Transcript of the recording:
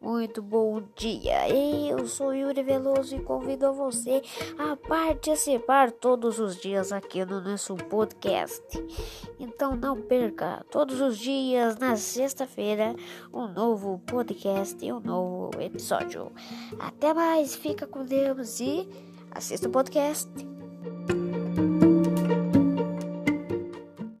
muito bom dia. Eu sou Yuri Veloso e convido você a participar todos os dias aqui no nosso podcast. Então não perca, todos os dias, na sexta-feira, um novo podcast e um novo episódio. Até mais, fica com Deus e assista o podcast.